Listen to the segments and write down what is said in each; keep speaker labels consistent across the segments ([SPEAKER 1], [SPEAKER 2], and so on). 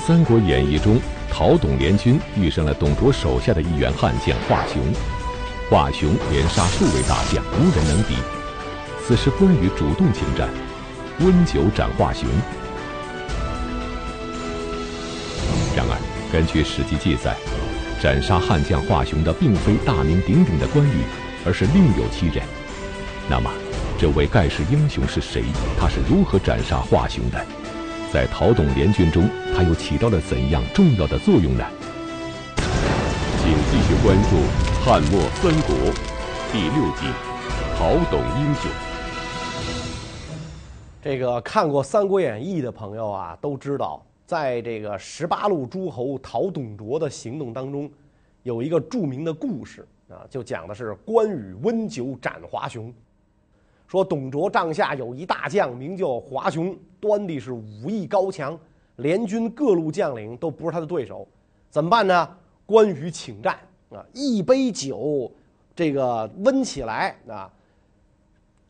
[SPEAKER 1] 《三国演义》中，讨董联军遇上了董卓手下的一员悍将华雄，华雄连杀数位大将，无人能敌。此时关羽主动请战，温酒斩华雄。然而，根据史记记载，斩杀悍将华雄的并非大名鼎鼎的关羽，而是另有其人。那么，这位盖世英雄是谁？他是如何斩杀华雄的？在陶董联军中，他又起到了怎样重要的作用呢？请继续关注《汉末三国》第六集《陶董英雄》。
[SPEAKER 2] 这个看过《三国演义》的朋友啊，都知道，在这个十八路诸侯讨董卓的行动当中，有一个著名的故事啊，就讲的是关羽温酒斩华雄。说董卓帐下有一大将，名叫华雄，端的是武艺高强，联军各路将领都不是他的对手，怎么办呢？关羽请战啊，一杯酒，这个温起来啊，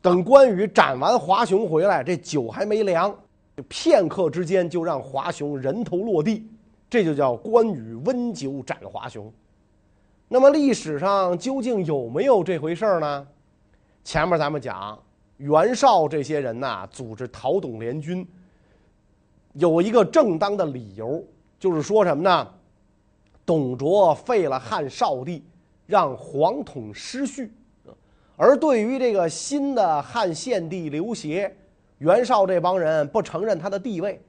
[SPEAKER 2] 等关羽斩完华雄回来，这酒还没凉，就片刻之间就让华雄人头落地，这就叫关羽温酒斩华雄。那么历史上究竟有没有这回事儿呢？前面咱们讲。袁绍这些人呐，组织讨董联军，有一个正当的理由，就是说什么呢？董卓废了汉少帝，让皇统失序，而对于这个新的汉献帝刘协，袁绍这帮人不承认他的地位，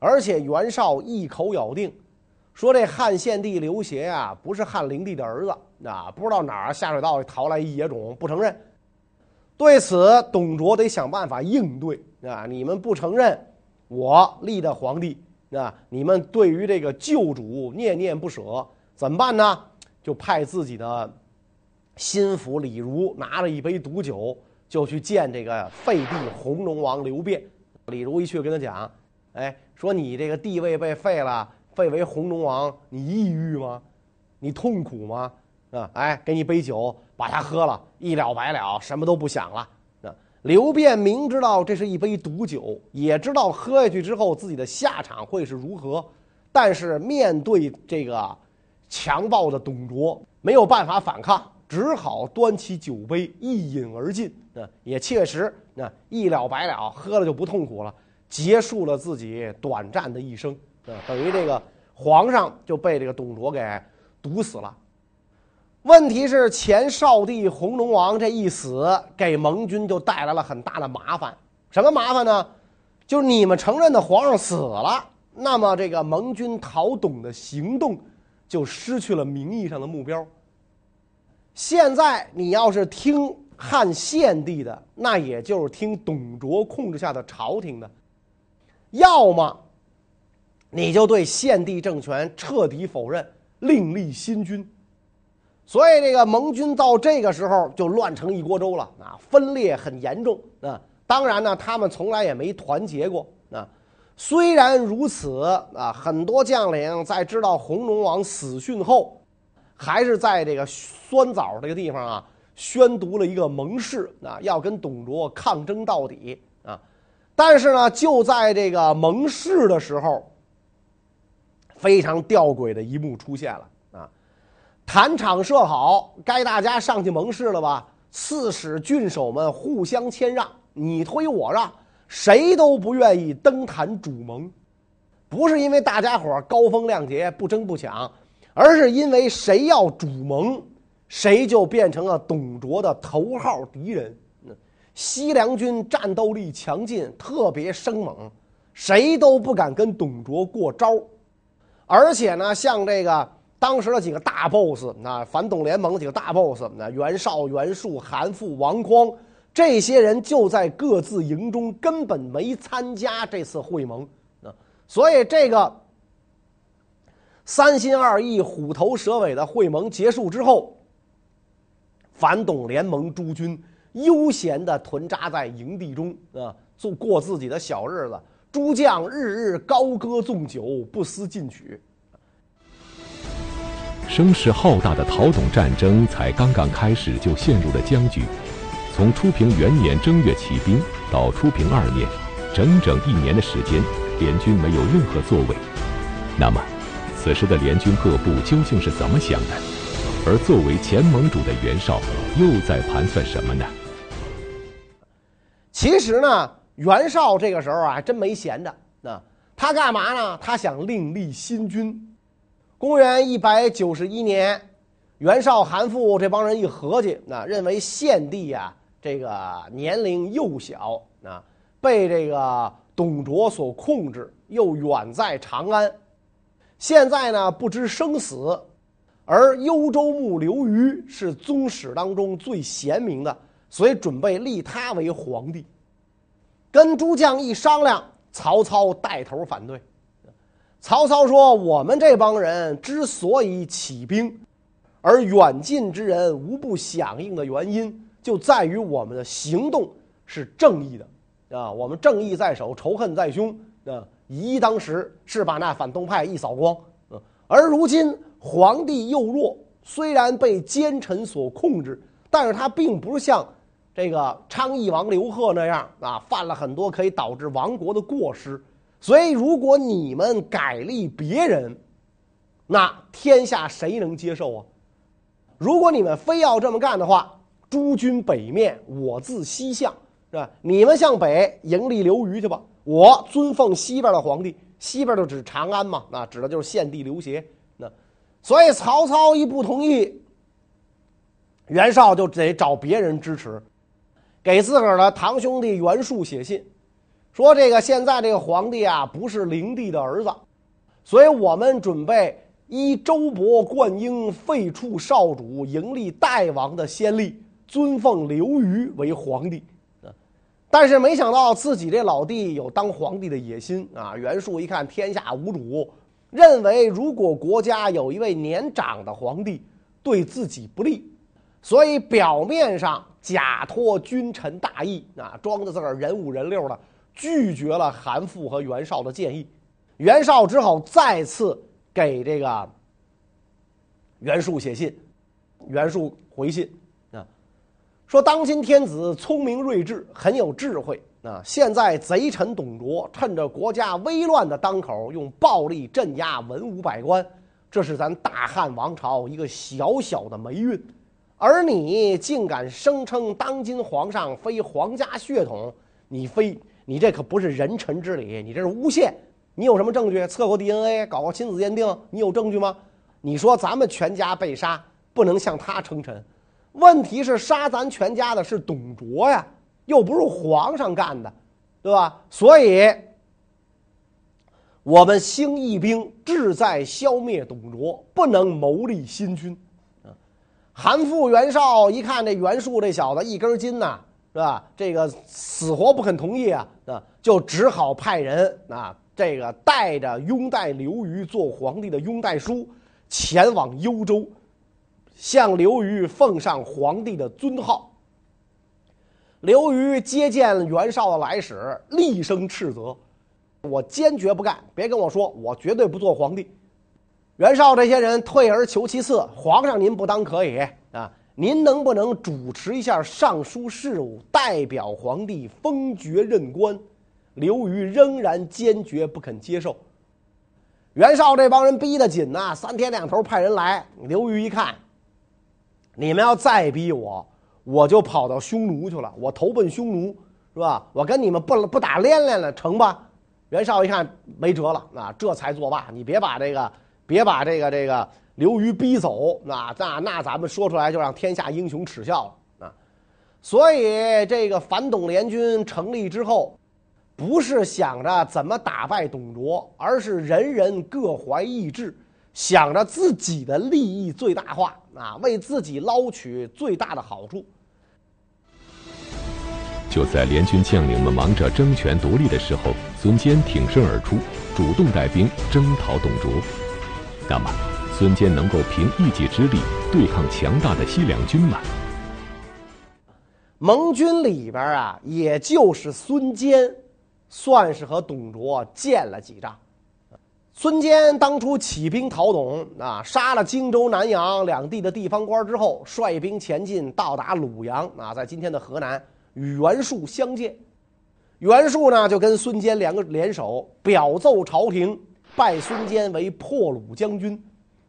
[SPEAKER 2] 而且袁绍一口咬定，说这汉献帝刘协啊，不是汉灵帝的儿子，啊，不知道哪儿下水道里逃来一野种，不承认。对此，董卓得想办法应对啊！你们不承认我立的皇帝啊？你们对于这个旧主念念不舍，怎么办呢？就派自己的心腹李儒拿了一杯毒酒，就去见这个废帝弘农王刘辩。李儒一去跟他讲：“哎，说你这个地位被废了，废为弘农王，你抑郁吗？你痛苦吗？”啊，哎，给你杯酒，把它喝了，一了百了，什么都不想了。那，刘辩明知道这是一杯毒酒，也知道喝下去之后自己的下场会是如何，但是面对这个强暴的董卓，没有办法反抗，只好端起酒杯一饮而尽。那，也确实，那一了百了，喝了就不痛苦了，结束了自己短暂的一生。啊，等于这个皇上就被这个董卓给毒死了。问题是前少帝弘农王这一死，给盟军就带来了很大的麻烦。什么麻烦呢？就是你们承认的皇上死了，那么这个盟军讨董的行动就失去了名义上的目标。现在你要是听汉献帝的，那也就是听董卓控制下的朝廷的；要么你就对献帝政权彻底否认，另立新君。所以这个盟军到这个时候就乱成一锅粥了啊，分裂很严重啊。当然呢，他们从来也没团结过啊。虽然如此啊，很多将领在知道红龙王死讯后，还是在这个酸枣这个地方啊，宣读了一个盟誓啊，要跟董卓抗争到底啊。但是呢，就在这个盟誓的时候，非常吊诡的一幕出现了。坛场设好，该大家上去盟誓了吧？刺史、郡守们互相谦让，你推我让，谁都不愿意登坛主盟。不是因为大家伙高风亮节不争不抢，而是因为谁要主盟，谁就变成了董卓的头号敌人。西凉军战斗力强劲，特别生猛，谁都不敢跟董卓过招。而且呢，像这个。当时的几个大 boss，那反董联盟的几个大 boss，那袁绍、袁术、韩馥、王匡，这些人就在各自营中，根本没参加这次会盟啊。所以这个三心二意、虎头蛇尾的会盟结束之后，反董联盟诸军悠闲地屯扎在营地中啊，做过自己的小日子。诸将日日高歌纵酒，不思进取。
[SPEAKER 1] 声势浩大的讨董战争才刚刚开始，就陷入了僵局。从初平元年正月起兵到初平二年，整整一年的时间，联军没有任何作为。那么，此时的联军各部究竟是怎么想的？而作为前盟主的袁绍又在盘算什么呢？
[SPEAKER 2] 其实呢，袁绍这个时候啊，真没闲着。那他干嘛呢？他想另立新君。公元一百九十一年，袁绍、韩馥这帮人一合计，那认为献帝啊，这个年龄幼小，啊，被这个董卓所控制，又远在长安，现在呢不知生死，而幽州牧刘虞是宗室当中最贤明的，所以准备立他为皇帝。跟诸将一商量，曹操带头反对。曹操说：“我们这帮人之所以起兵，而远近之人无不响应的原因，就在于我们的行动是正义的，啊，我们正义在手，仇恨在胸，啊，以一当十，是把那反动派一扫光。而如今皇帝幼弱，虽然被奸臣所控制，但是他并不像这个昌邑王刘贺那样啊，犯了很多可以导致亡国的过失。”所以，如果你们改立别人，那天下谁能接受啊？如果你们非要这么干的话，诸军北面，我自西向，是吧？你们向北迎立刘虞去吧，我尊奉西边的皇帝，西边就指长安嘛，那指的就是献帝刘协。那所以曹操一不同意，袁绍就得找别人支持，给自个儿的堂兄弟袁术写信。说这个现在这个皇帝啊，不是灵帝的儿子，所以我们准备依周勃、灌婴废黜少主，迎立代王的先例，尊奉刘虞为皇帝。但是没想到自己这老弟有当皇帝的野心啊！袁术一看天下无主，认为如果国家有一位年长的皇帝，对自己不利，所以表面上假托君臣大义啊，装的自个儿人五人六的。拒绝了韩馥和袁绍的建议，袁绍只好再次给这个袁术写信。袁术回信啊，说当今天子聪明睿智，很有智慧啊。现在贼臣董卓趁着国家危乱的当口，用暴力镇压文武百官，这是咱大汉王朝一个小小的霉运。而你竟敢声称当今皇上非皇家血统，你非。你这可不是人臣之礼，你这是诬陷。你有什么证据？测过 DNA，搞过亲子鉴定，你有证据吗？你说咱们全家被杀，不能向他称臣。问题是杀咱全家的是董卓呀，又不是皇上干的，对吧？所以，我们兴义兵，志在消灭董卓，不能谋立新君。啊，韩馥、袁绍一看这袁术这小子一根筋呐。是吧？这个死活不肯同意啊，啊，就只好派人啊，这个带着拥戴刘虞做皇帝的拥戴书，前往幽州，向刘虞奉上皇帝的尊号。刘虞接见袁绍的来使，厉声斥责：“我坚决不干！别跟我说，我绝对不做皇帝。”袁绍这些人退而求其次：“皇上您不当可以啊。”您能不能主持一下尚书事务，代表皇帝封爵任官？刘虞仍然坚决不肯接受。袁绍这帮人逼得紧呐，三天两头派人来。刘虞一看，你们要再逼我，我就跑到匈奴去了，我投奔匈奴，是吧？我跟你们不不打连连了，成吧？袁绍一看没辙了，啊，这才作罢。你别把这个，别把这个这个。刘虞逼走，那那那咱们说出来就让天下英雄耻笑了啊！所以这个反董联军成立之后，不是想着怎么打败董卓，而是人人各怀异志，想着自己的利益最大化啊，为自己捞取最大的好处。
[SPEAKER 1] 就在联军将领们忙着争权夺利的时候，孙坚挺身而出，主动带兵征讨董卓。那么。孙坚能够凭一己之力对抗强大的西凉军吗？
[SPEAKER 2] 盟军里边啊，也就是孙坚，算是和董卓见了几仗。孙坚当初起兵讨董啊，杀了荆州、南阳两地的地方官之后，率兵前进，到达鲁阳啊，在今天的河南，与袁术相见。袁术呢，就跟孙坚两个联手，表奏朝廷，拜孙坚为破虏将军，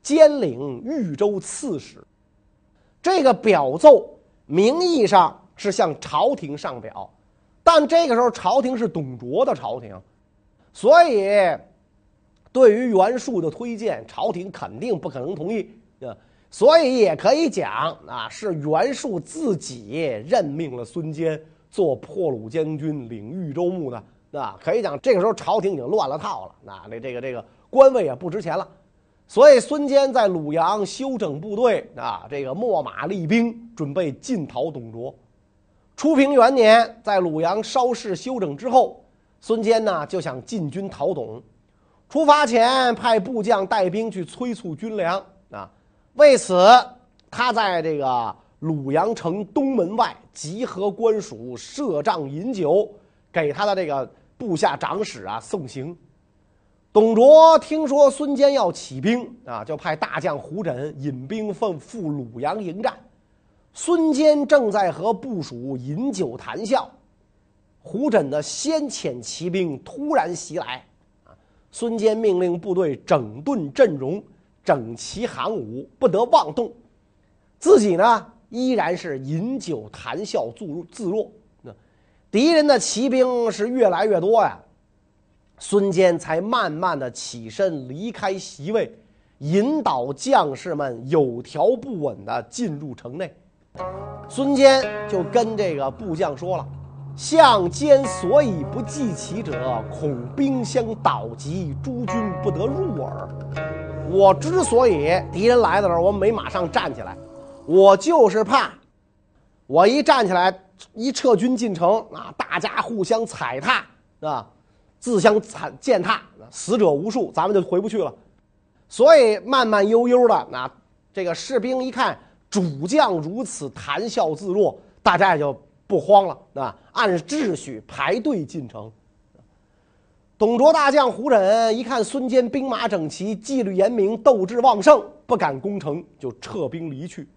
[SPEAKER 2] 兼领豫州刺史。这个表奏名义上是向朝廷上表，但这个时候朝廷是董卓的朝廷，所以对于袁术的推荐，朝廷肯定不可能同意啊。所以也可以讲啊，是袁术自己任命了孙坚做破虏将军，领豫州牧的。啊，可以讲这个时候朝廷已经乱了套了，那这这个这个官位也不值钱了，所以孙坚在鲁阳休整部队啊，这个秣马厉兵，准备进讨董卓。初平元年，在鲁阳稍事休整之后，孙坚呢就想进军讨董，出发前派部将带兵去催促军粮啊。为此，他在这个鲁阳城东门外集合官署，设帐饮酒，给他的这个。部下长史啊送行，董卓听说孙坚要起兵啊，就派大将胡轸引兵奋赴鲁阳迎战。孙坚正在和部属饮酒谈笑，胡轸的先遣骑兵突然袭来啊！孙坚命令部队整顿阵容，整齐行伍，不得妄动。自己呢，依然是饮酒谈笑自自若。敌人的骑兵是越来越多呀，孙坚才慢慢的起身离开席位，引导将士们有条不紊的进入城内。孙坚就跟这个部将说了：“相坚所以不计其者，恐兵相倒及，诸军不得入耳。我之所以敌人来的时候，我没马上站起来，我就是怕，我一站起来。”一撤军进城啊，大家互相踩踏啊，自相惨践踏，死者无数，咱们就回不去了。所以慢慢悠悠的，那，这个士兵一看主将如此谈笑自若，大家也就不慌了啊，按秩序排队进城。董卓大将胡轸一看孙坚兵马整齐，纪律严明，斗志旺盛，不敢攻城，就撤兵离去。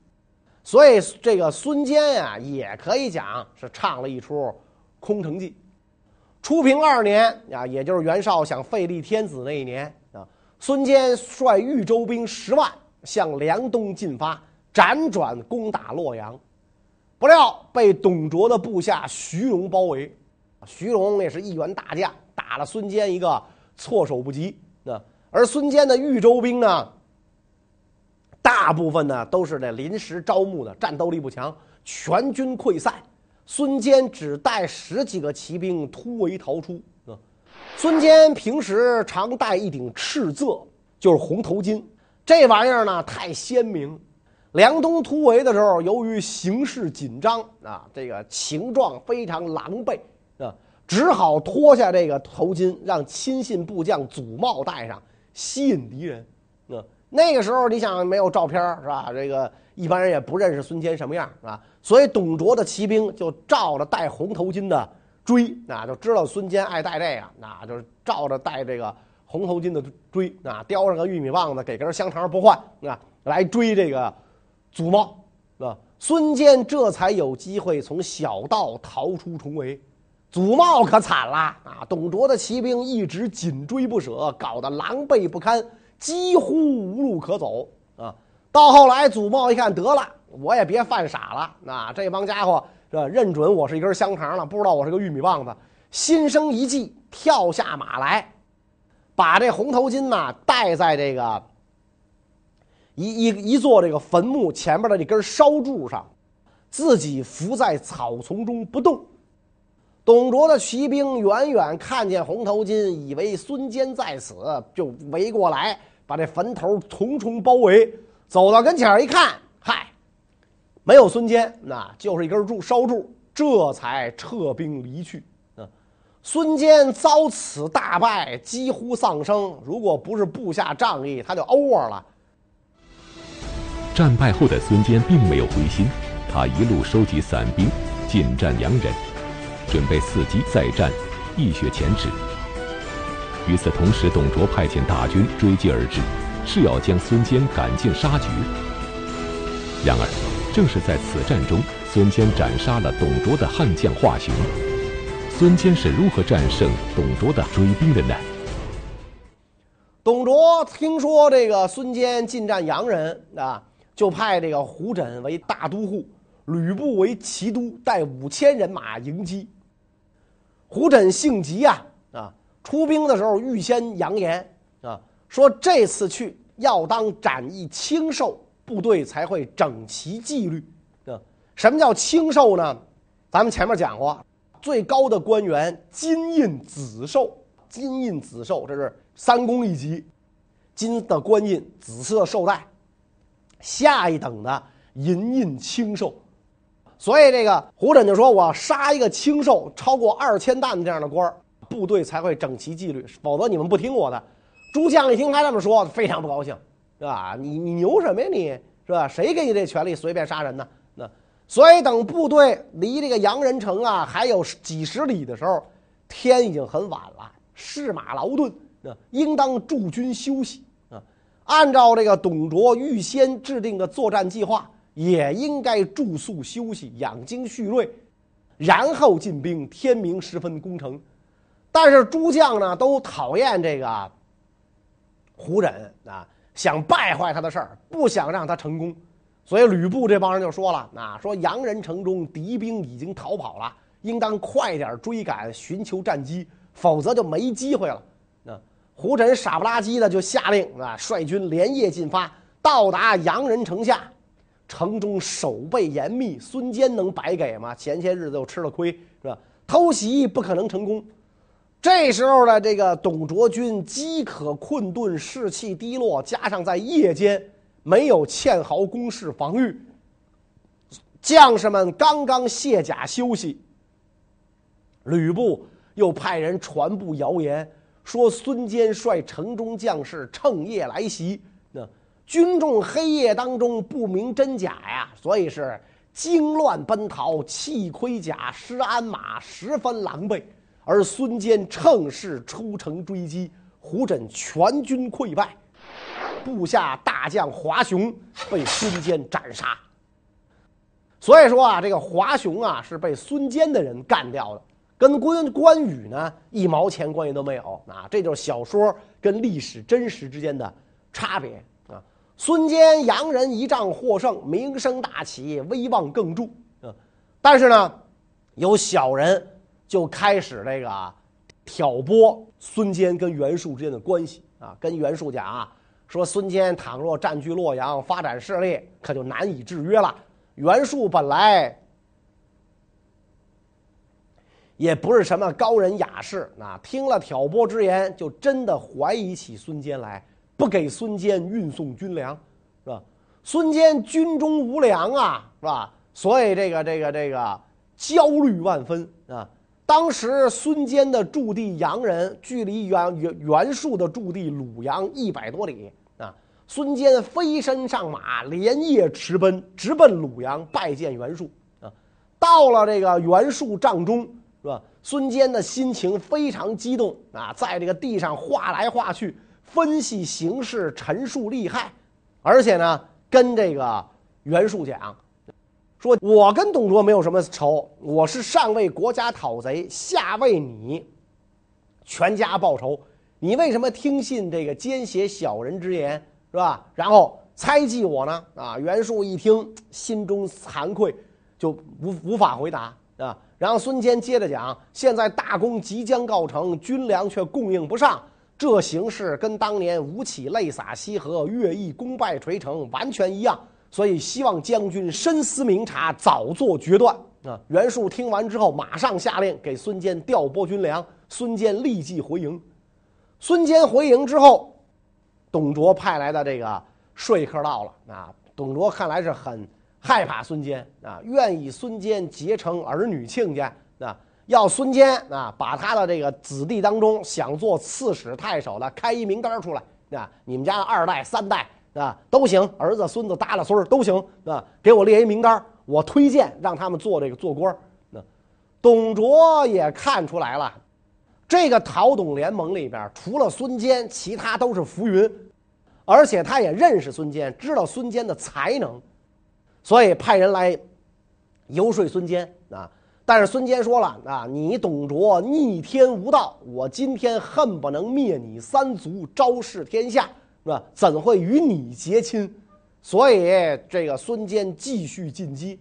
[SPEAKER 2] 所以这个孙坚呀，也可以讲是唱了一出空城计。初平二年啊，也就是袁绍想废立天子那一年啊，孙坚率豫州兵十万向梁东进发，辗转攻打洛阳，不料被董卓的部下徐荣包围。徐荣也是一员大将，打了孙坚一个措手不及啊。而孙坚的豫州兵呢？大部分呢都是这临时招募的，战斗力不强，全军溃散。孙坚只带十几个骑兵突围逃出。啊，孙坚平时常戴一顶赤色，就是红头巾，这玩意儿呢太鲜明。梁东突围的时候，由于形势紧张啊，这个情状非常狼狈啊，只好脱下这个头巾，让亲信部将祖茂戴上，吸引敌人。那个时候，你想没有照片是吧？这个一般人也不认识孙坚什么样是吧？所以董卓的骑兵就照着戴红头巾的追，那就知道孙坚爱戴这个，那就是照着戴这个红头巾的追，啊，叼上个玉米棒子，给根香肠不换，啊，来追这个祖茂，啊，孙坚这才有机会从小道逃出重围。祖茂可惨了啊！董卓的骑兵一直紧追不舍，搞得狼狈不堪。几乎无路可走啊！到后来，祖茂一看，得了，我也别犯傻了。啊，这帮家伙是？认准我是一根香肠了，不知道我是个玉米棒子。心生一计，跳下马来，把这红头巾呐戴在这个一一一座这个坟墓前面的这根烧柱上，自己伏在草丛中不动。董卓的骑兵远远看见红头巾，以为孙坚在此，就围过来。把这坟头重重包围，走到跟前一看，嗨，没有孙坚，那就是一根柱烧柱，这才撤兵离去。啊，孙坚遭此大败，几乎丧生。如果不是部下仗义，他就 over 了。
[SPEAKER 1] 战败后的孙坚并没有灰心，他一路收集散兵，进占阳人，准备伺机再战，一雪前耻。与此同时，董卓派遣大军追击而至，是要将孙坚赶尽杀绝。然而，正是在此战中，孙坚斩杀了董卓的悍将华雄。孙坚是如何战胜董卓的追兵的呢？
[SPEAKER 2] 董卓听说这个孙坚进战阳人啊，就派这个胡轸为大都护，吕布为骑都，带五千人马迎击。胡轸性急啊，出兵的时候预先扬言啊，说这次去要当斩一清兽，部队才会整齐纪律啊。什么叫清兽呢？咱们前面讲过，最高的官员金印紫綬，金印紫綬这是。三公一级，金的官印，紫色绶带，下一等的银印青綬，所以这个胡轸就说：“我杀一个青綬超过二千担这样的官儿部队才会整齐纪律，否则你们不听我的。”诸将一听他这么说，非常不高兴，是吧？你你牛什么呀？你是吧？谁给你这权利随便杀人呢？那所以等部队离这个洋人城啊还有几十里的时候，天已经很晚了，士马劳顿。那应当驻军休息啊，按照这个董卓预先制定的作战计划，也应该住宿休息，养精蓄锐，然后进兵。天明时分攻城。但是诸将呢都讨厌这个胡轸啊，想败坏他的事儿，不想让他成功。所以吕布这帮人就说了啊，说洋人城中敌兵已经逃跑了，应当快点追赶，寻求战机，否则就没机会了。那胡轸傻不拉几的就下令啊，率军连夜进发，到达洋人城下，城中守备严密。孙坚能白给吗？前些日子又吃了亏，是吧？偷袭不可能成功。这时候呢，这个董卓军饥渴困顿，士气低落，加上在夜间没有堑壕工事防御，将士们刚刚卸甲休息，吕布又派人传布谣言。说孙坚率城中将士趁夜来袭，那军众黑夜当中不明真假呀，所以是惊乱奔逃，弃盔甲，失鞍马，十分狼狈。而孙坚乘势出城追击，胡轸全军溃败，部下大将华雄被孙坚斩杀。所以说啊，这个华雄啊是被孙坚的人干掉的。跟关关羽呢一毛钱关系都没有啊！这就是小说跟历史真实之间的差别啊！孙坚洋人一仗获胜，名声大起，威望更重啊！但是呢，有小人就开始这个挑拨孙坚跟袁术之间的关系啊！跟袁术讲啊，说孙坚倘若占据洛阳，发展势力，可就难以制约了。袁术本来。也不是什么高人雅士，啊，听了挑拨之言，就真的怀疑起孙坚来，不给孙坚运送军粮，是吧？孙坚军中无粮啊，是吧？所以这个这个这个焦虑万分啊。当时孙坚的驻地阳人，距离袁袁袁术的驻地鲁阳一百多里啊。孙坚飞身上马，连夜驰奔，直奔鲁阳拜见袁术啊。到了这个袁术帐中。是吧？孙坚的心情非常激动啊，在这个地上画来画去，分析形势，陈述利害，而且呢，跟这个袁术讲，说我跟董卓没有什么仇，我是上为国家讨贼，下为你全家报仇，你为什么听信这个奸邪小人之言，是吧？然后猜忌我呢？啊，袁术一听，心中惭愧，就无无法回答啊。然后孙坚接着讲：“现在大功即将告成，军粮却供应不上，这形势跟当年吴起泪洒西河、乐毅功败垂成完全一样，所以希望将军深思明察，早做决断。”啊，袁术听完之后，马上下令给孙坚调拨军粮。孙坚立即回营。孙坚回营之后，董卓派来的这个说客到了。啊，董卓看来是很。害怕孙坚啊，愿意孙坚结成儿女亲家啊，要孙坚啊，把他的这个子弟当中想做刺史太守的开一名单出来啊，你们家的二代三代啊都行，儿子孙子耷拉孙儿都行啊，给我列一名单，我推荐让他们做这个做官。那董卓也看出来了，这个讨董联盟里边除了孙坚，其他都是浮云，而且他也认识孙坚，知道孙坚的才能。所以派人来游说孙坚啊，但是孙坚说了啊，你董卓逆天无道，我今天恨不能灭你三族，昭示天下，是吧？怎会与你结亲？所以这个孙坚继续进击，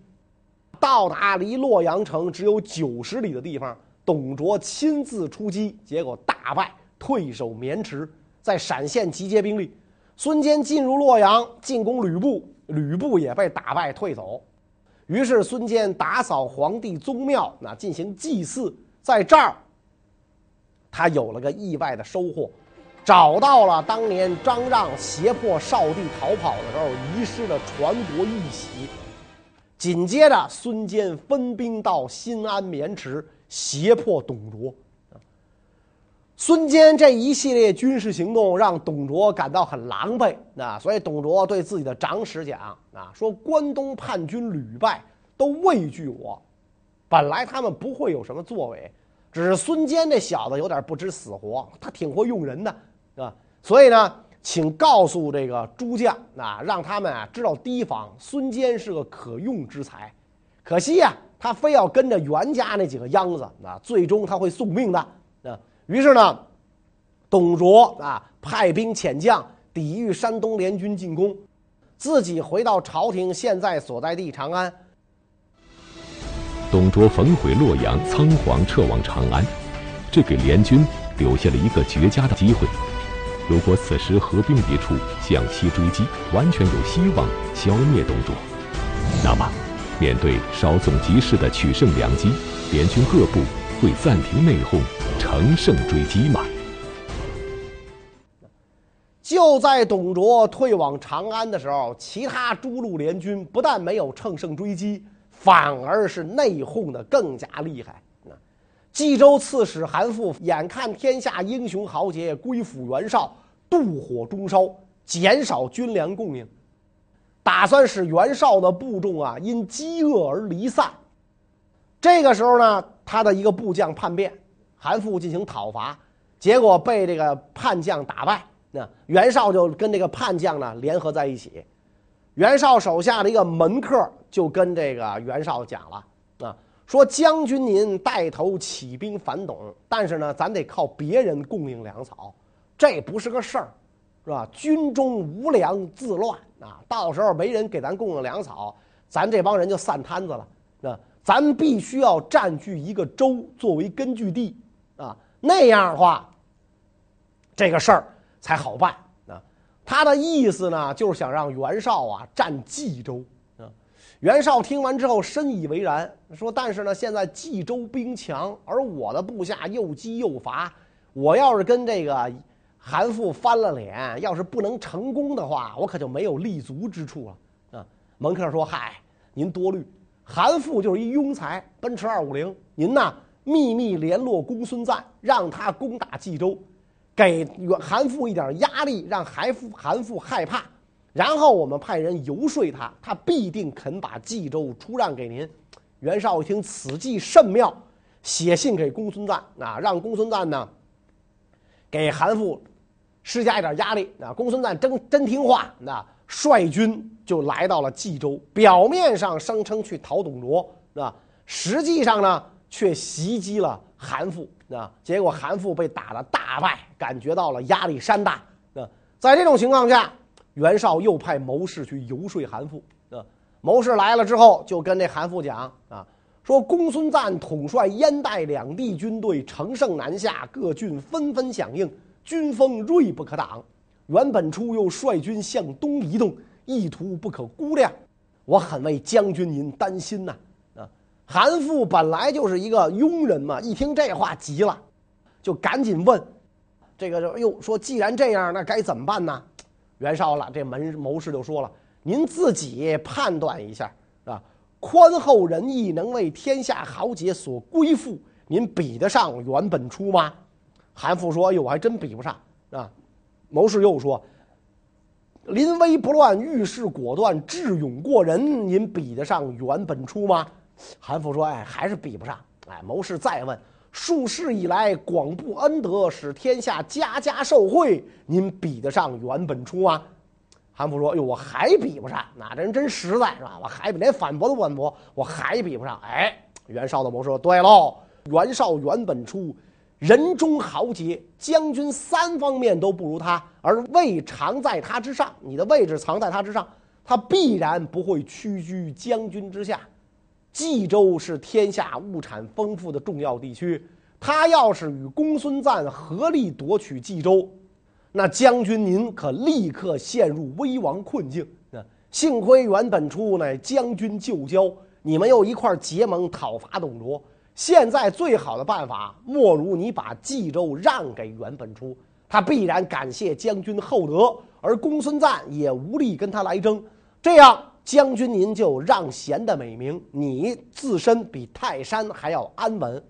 [SPEAKER 2] 到达离洛阳城只有九十里的地方，董卓亲自出击，结果大败，退守渑池，在陕县集结兵力。孙坚进入洛阳，进攻吕布，吕布也被打败退走。于是孙坚打扫皇帝宗庙，那进行祭祀，在这儿，他有了个意外的收获。找到了当年张让胁迫少帝逃跑的时候遗失的传国玉玺。紧接着，孙坚分兵到新安、渑池胁迫董卓。孙坚这一系列军事行动让董卓感到很狼狈。那所以董卓对自己的长史讲啊，说关东叛军屡败，都畏惧我。本来他们不会有什么作为，只是孙坚这小子有点不知死活，他挺会用人的。啊，所以呢，请告诉这个诸将啊，让他们啊知道提防孙坚是个可用之才。可惜呀，他非要跟着袁家那几个秧子啊，最终他会送命的啊。于是呢，董卓啊派兵遣将抵御山东联军进攻，自己回到朝廷现在所在地长安。
[SPEAKER 1] 董卓焚毁洛阳，仓皇撤往长安，这给联军留下了一个绝佳的机会。如果此时合兵一处，向西追击，完全有希望消灭董卓。那么，面对稍纵即逝的取胜良机，联军各部会暂停内讧，乘胜追击吗？
[SPEAKER 2] 就在董卓退往长安的时候，其他诸路联军不但没有乘胜追击，反而是内讧的更加厉害。冀州刺史韩馥眼看天下英雄豪杰归附袁绍，妒火中烧，减少军粮供应，打算使袁绍的部众啊因饥饿而离散。这个时候呢，他的一个部将叛变，韩馥进行讨伐，结果被这个叛将打败。那袁绍就跟这个叛将呢联合在一起，袁绍手下的一个门客就跟这个袁绍讲了。说将军您带头起兵反董，但是呢，咱得靠别人供应粮草，这不是个事儿，是吧？军中无粮自乱啊，到时候没人给咱供应粮草，咱这帮人就散摊子了。那，咱必须要占据一个州作为根据地啊，那样的话，这个事儿才好办啊。他的意思呢，就是想让袁绍啊占冀州。袁绍听完之后深以为然，说：“但是呢，现在冀州兵强，而我的部下又饥又乏，我要是跟这个韩馥翻了脸，要是不能成功的话，我可就没有立足之处了。”啊，门客说：“嗨，您多虑，韩馥就是一庸才，奔驰二五零，您呐秘密联络公孙瓒，让他攻打冀州，给韩馥一点压力，让韩馥韩馥害怕。”然后我们派人游说他，他必定肯把冀州出让给您。袁绍一听此计甚妙，写信给公孙瓒啊，让公孙瓒呢给韩馥施加一点压力。啊，公孙瓒真真听话，那率军就来到了冀州，表面上声称去讨董卓，啊，实际上呢却袭击了韩馥，啊，结果韩馥被打得大败，感觉到了压力山大。啊，在这种情况下。袁绍又派谋士去游说韩馥啊，谋士来了之后，就跟这韩馥讲啊，说公孙瓒统帅燕代两地军队乘胜南下，各郡纷纷响应，军风锐不可挡。袁本初又率军向东移动，意图不可估量，我很为将军您担心呐啊！韩馥本来就是一个庸人嘛，一听这话急了，就赶紧问这个，又说既然这样，那该怎么办呢？袁绍了，这门谋士就说了：“您自己判断一下啊，宽厚仁义，能为天下豪杰所归附，您比得上袁本初吗？”韩馥说：“哎呦，我还真比不上啊。”谋士又说：“临危不乱，遇事果断，智勇过人，您比得上袁本初吗？”韩馥说：“哎，还是比不上。”哎，谋士再问。数世以来广布恩德，使天下家家受惠，您比得上袁本初吗？韩馥说：“哟，我还比不上，那这人真实在是吧？我还连反驳都不反驳，我还比不上。”哎，袁绍的谋说：“对喽，袁绍袁本初，人中豪杰，将军三方面都不如他，而位常在他之上。你的位置藏在他之上，他必然不会屈居将军之下。冀州是天下物产丰富的重要地区，他要是与公孙瓒合力夺取冀州，那将军您可立刻陷入危亡困境。那幸亏袁本初乃将军旧交。”你们又一块结盟讨伐董卓，现在最好的办法莫如你把冀州让给袁本初，他必然感谢将军厚德，而公孙瓒也无力跟他来争，这样将军您就让贤的美名，你自身比泰山还要安稳。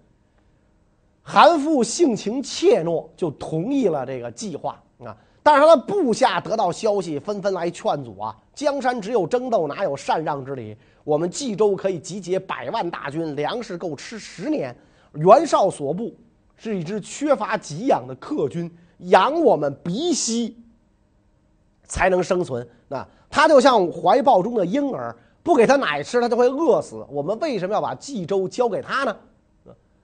[SPEAKER 2] 韩馥性情怯懦，就同意了这个计划啊。但是他的部下得到消息，纷纷来劝阻啊！江山只有争斗，哪有禅让之理？我们冀州可以集结百万大军，粮食够吃十年。袁绍所部是一支缺乏给养的客军，养我们鼻息才能生存。那他就像怀抱中的婴儿，不给他奶吃，他就会饿死。我们为什么要把冀州交给他呢？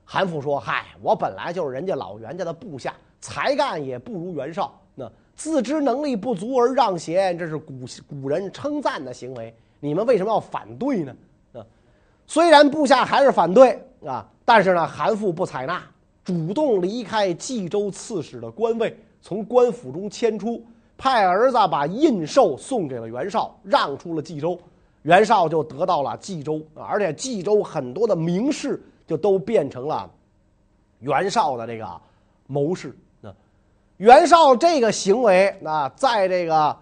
[SPEAKER 2] 韩馥说：“嗨，我本来就是人家老袁家的部下，才干也不如袁绍。那自知能力不足而让贤，这是古古人称赞的行为。”你们为什么要反对呢？啊，虽然部下还是反对啊，但是呢，韩馥不采纳，主动离开冀州刺史的官位，从官府中迁出，派儿子把印绶送给了袁绍，让出了冀州，袁绍就得到了冀州啊，而且冀州很多的名士就都变成了袁绍的这个谋士啊。袁绍这个行为啊，在这个。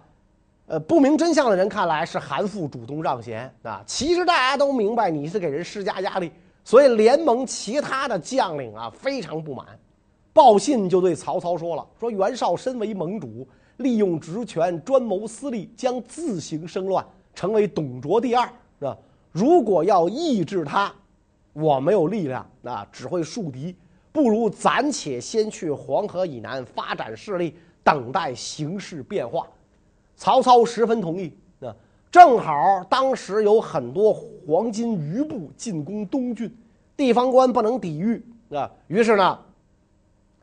[SPEAKER 2] 呃，不明真相的人看来是韩馥主动让贤啊，其实大家都明白你是给人施加压力，所以联盟其他的将领啊非常不满，报信就对曹操说了：说袁绍身为盟主，利用职权专谋私利，将自行生乱，成为董卓第二啊。如果要抑制他，我没有力量啊，只会树敌，不如暂且先去黄河以南发展势力，等待形势变化。曹操十分同意，啊，正好当时有很多黄巾余部进攻东郡，地方官不能抵御，啊，于是呢，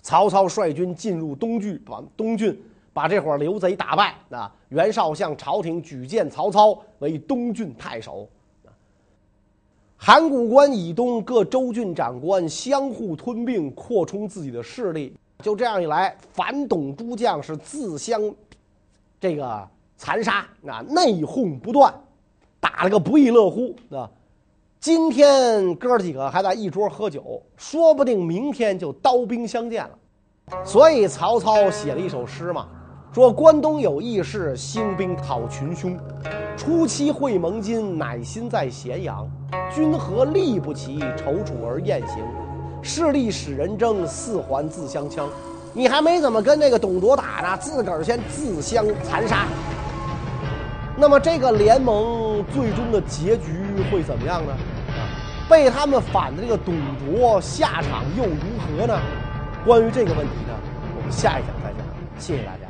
[SPEAKER 2] 曹操率军进入东郡，把东郡把这伙刘贼打败，啊，袁绍向朝廷举荐曹操为东郡太守，函谷关以东各州郡长官相互吞并，扩充自己的势力，就这样一来，反董诸将是自相。这个残杀啊，内讧不断，打了个不亦乐乎啊！今天哥几个还在一桌喝酒，说不定明天就刀兵相见了。所以曹操写了一首诗嘛，说关东有义士，兴兵讨群凶。初期会盟津，乃心在咸阳。君何力不齐，踌躇而雁行。势利使人争，四环自相枪。你还没怎么跟那个董卓打呢，自个儿先自相残杀。那么这个联盟最终的结局会怎么样呢？被他们反的这个董卓下场又如何呢？关于这个问题呢，我们下一讲再讲。谢谢大家。